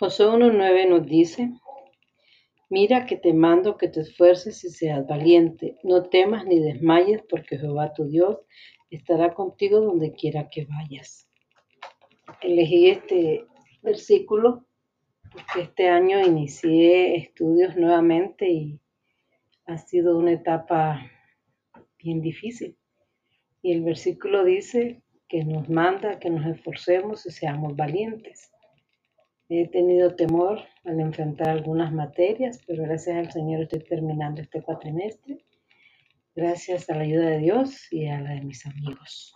Josué 1.9 nos dice, Mira que te mando que te esfuerces y seas valiente, no temas ni desmayes, porque Jehová tu Dios estará contigo donde quiera que vayas. Elegí este versículo porque este año inicié estudios nuevamente y ha sido una etapa bien difícil. Y el versículo dice que nos manda que nos esforcemos y seamos valientes. He tenido temor al enfrentar algunas materias, pero gracias al Señor estoy terminando este cuatrimestre. Gracias a la ayuda de Dios y a la de mis amigos.